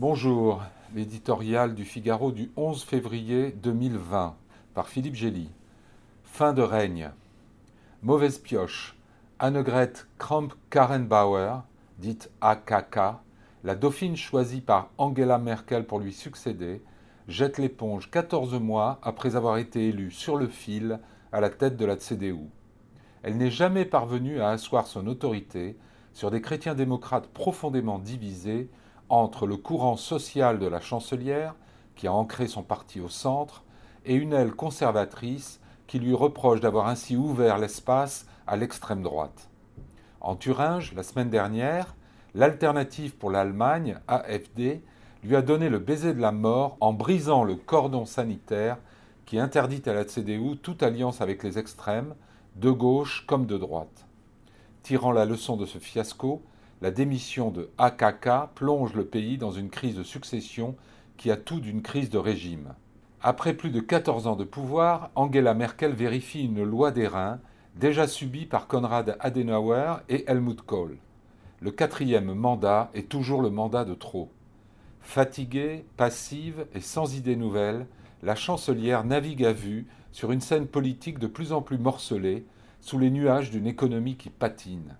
Bonjour, l'éditorial du Figaro du 11 février 2020 par Philippe Gély. Fin de règne. Mauvaise pioche. Annegret Kramp-Karrenbauer, dite AKK, la dauphine choisie par Angela Merkel pour lui succéder, jette l'éponge 14 mois après avoir été élue sur le fil à la tête de la CDU. Elle n'est jamais parvenue à asseoir son autorité sur des chrétiens démocrates profondément divisés entre le courant social de la chancelière, qui a ancré son parti au centre, et une aile conservatrice qui lui reproche d'avoir ainsi ouvert l'espace à l'extrême droite. En Thuringe, la semaine dernière, l'alternative pour l'Allemagne, AFD, lui a donné le baiser de la mort en brisant le cordon sanitaire qui interdit à la CDU toute alliance avec les extrêmes, de gauche comme de droite. Tirant la leçon de ce fiasco, la démission de AKK plonge le pays dans une crise de succession qui a tout d'une crise de régime. Après plus de 14 ans de pouvoir, Angela Merkel vérifie une loi des reins déjà subie par Konrad Adenauer et Helmut Kohl. Le quatrième mandat est toujours le mandat de trop. Fatiguée, passive et sans idées nouvelles, la chancelière navigue à vue sur une scène politique de plus en plus morcelée, sous les nuages d'une économie qui patine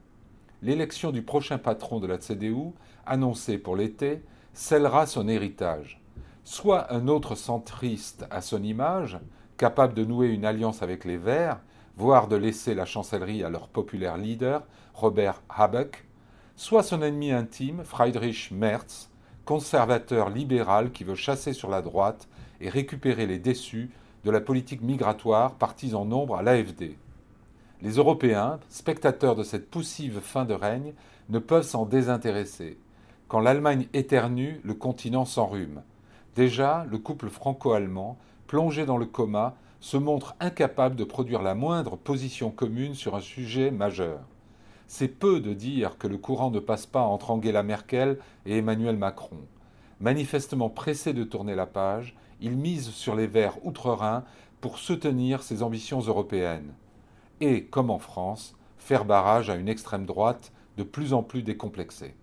l'élection du prochain patron de la CDU, annoncée pour l'été, scellera son héritage. Soit un autre centriste à son image, capable de nouer une alliance avec les Verts, voire de laisser la chancellerie à leur populaire leader, Robert Habeck, soit son ennemi intime, Friedrich Merz, conservateur libéral qui veut chasser sur la droite et récupérer les déçus de la politique migratoire partis en nombre à l'AFD. Les Européens, spectateurs de cette poussive fin de règne, ne peuvent s'en désintéresser. Quand l'Allemagne éternue, le continent s'enrhume. Déjà, le couple franco-allemand, plongé dans le coma, se montre incapable de produire la moindre position commune sur un sujet majeur. C'est peu de dire que le courant ne passe pas entre Angela Merkel et Emmanuel Macron. Manifestement pressé de tourner la page, il mise sur les Verts outre-Rhin pour soutenir ses ambitions européennes et, comme en France, faire barrage à une extrême droite de plus en plus décomplexée.